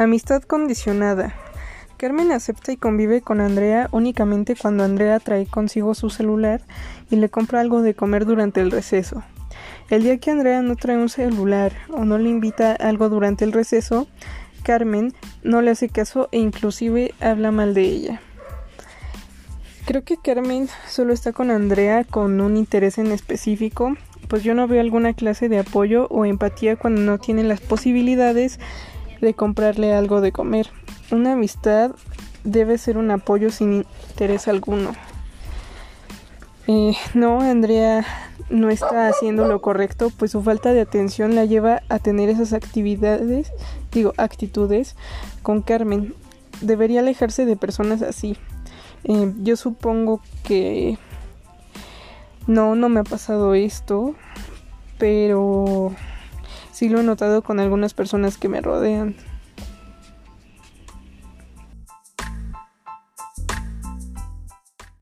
Amistad condicionada. Carmen acepta y convive con Andrea únicamente cuando Andrea trae consigo su celular y le compra algo de comer durante el receso. El día que Andrea no trae un celular o no le invita algo durante el receso, Carmen no le hace caso e inclusive habla mal de ella. Creo que Carmen solo está con Andrea con un interés en específico, pues yo no veo alguna clase de apoyo o empatía cuando no tiene las posibilidades de comprarle algo de comer. Una amistad debe ser un apoyo sin interés alguno. Eh, no, Andrea no está haciendo lo correcto, pues su falta de atención la lleva a tener esas actividades, digo, actitudes con Carmen. Debería alejarse de personas así. Eh, yo supongo que no, no me ha pasado esto, pero sí lo he notado con algunas personas que me rodean.